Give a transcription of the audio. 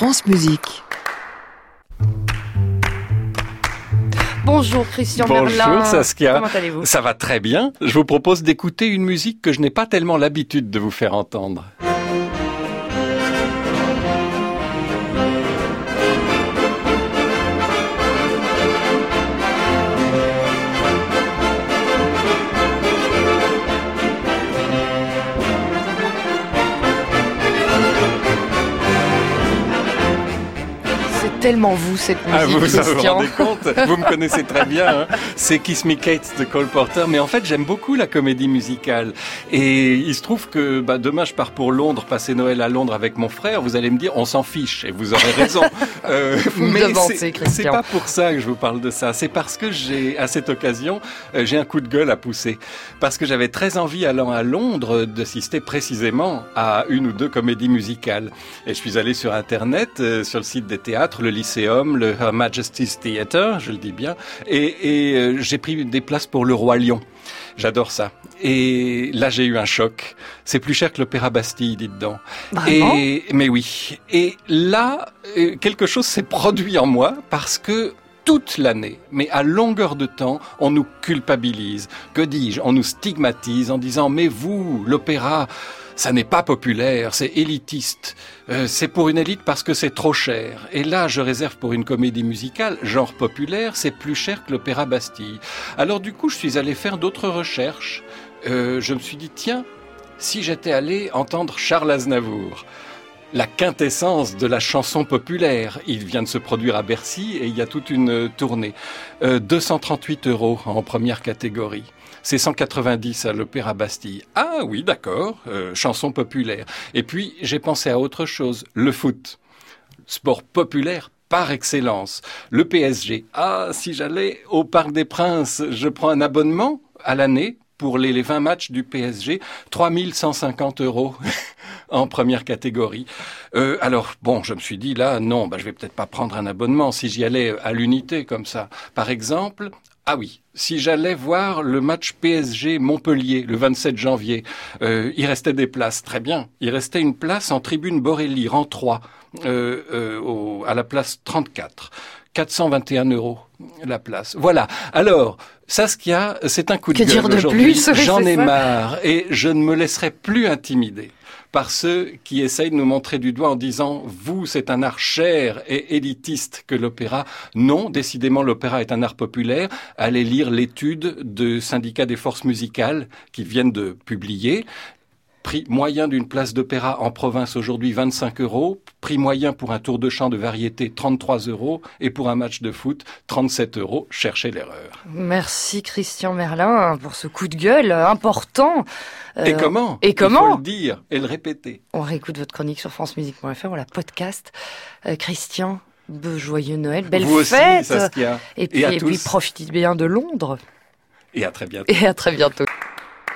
France Musique. Bonjour Christian Bonjour Merlin. Saskia. Comment allez-vous? Ça va très bien. Je vous propose d'écouter une musique que je n'ai pas tellement l'habitude de vous faire entendre. Tellement vous cette Ah, musique, vous vous rendez compte? Vous me connaissez très bien. hein. C'est Kiss Me Kate de Cole Porter. Mais en fait, j'aime beaucoup la comédie musicale. Et il se trouve que bah, demain, je pars pour Londres, passer Noël à Londres avec mon frère. Vous allez me dire, on s'en fiche. Et vous aurez raison. Euh, Vous mais c'est- pas pour ça que je vous parle de ça. C'est parce que j'ai, à cette occasion, euh, j'ai un coup de gueule à pousser. Parce que j'avais très envie, allant à Londres, d'assister précisément à une ou deux comédies musicales. Et je suis allé sur Internet, euh, sur le site des théâtres, le Lycéum, le Her Majesty's Theatre, je le dis bien, et, et, euh, j'ai pris des places pour le Roi Lion. J'adore ça. Et là, j'ai eu un choc. C'est plus cher que l'Opéra Bastille, dites donc. Vraiment Et mais oui. Et là, euh, quelque chose s'est produit en moi parce que toute l'année, mais à longueur de temps, on nous culpabilise. Que dis-je? On nous stigmatise en disant mais vous, l'opéra, ça n'est pas populaire, c'est élitiste. Euh, c'est pour une élite parce que c'est trop cher. Et là, je réserve pour une comédie musicale, genre populaire, c'est plus cher que l'opéra Bastille. Alors du coup, je suis allé faire d'autres recherches. Euh, je me suis dit tiens, si j'étais allé entendre Charles Aznavour, la quintessence de la chanson populaire. Il vient de se produire à Bercy et il y a toute une euh, tournée. Euh, 238 euros en première catégorie. C'est 190 à l'Opéra Bastille. Ah oui, d'accord, euh, chanson populaire. Et puis, j'ai pensé à autre chose, le foot. Sport populaire par excellence. Le PSG. Ah, si j'allais au Parc des Princes, je prends un abonnement à l'année pour les 20 matchs du PSG, 3150 euros en première catégorie. Euh, alors, bon, je me suis dit, là, non, bah, je vais peut-être pas prendre un abonnement si j'y allais à l'unité comme ça. Par exemple, ah oui, si j'allais voir le match PSG Montpellier le 27 janvier, euh, il restait des places, très bien. Il restait une place en tribune Borély, rang 3, euh, euh, au- à la place 34. 421 euros la place. Voilà. Alors, Saskia, c'est un coup de Que gueule aujourd'hui. J'en ai ça. marre et je ne me laisserai plus intimider par ceux qui essayent de nous montrer du doigt en disant vous c'est un art cher et élitiste que l'opéra. Non, décidément l'opéra est un art populaire. Allez lire l'étude de syndicat des forces musicales qui viennent de publier. Prix moyen d'une place d'opéra en province aujourd'hui 25 euros. Prix moyen pour un tour de chant de variété 33 euros. Et pour un match de foot 37 euros. Cherchez l'erreur. Merci Christian Merlin pour ce coup de gueule important. et Euh, comment et Il comment faut le dire et le répéter. On réécoute votre chronique sur francemusique.fr ou la podcast. Euh, Christian, joyeux Noël, belle Vous aussi, fête. Saskia. et puis, et à et puis profitez bien de Londres. Et à très bientôt. Et à très bientôt.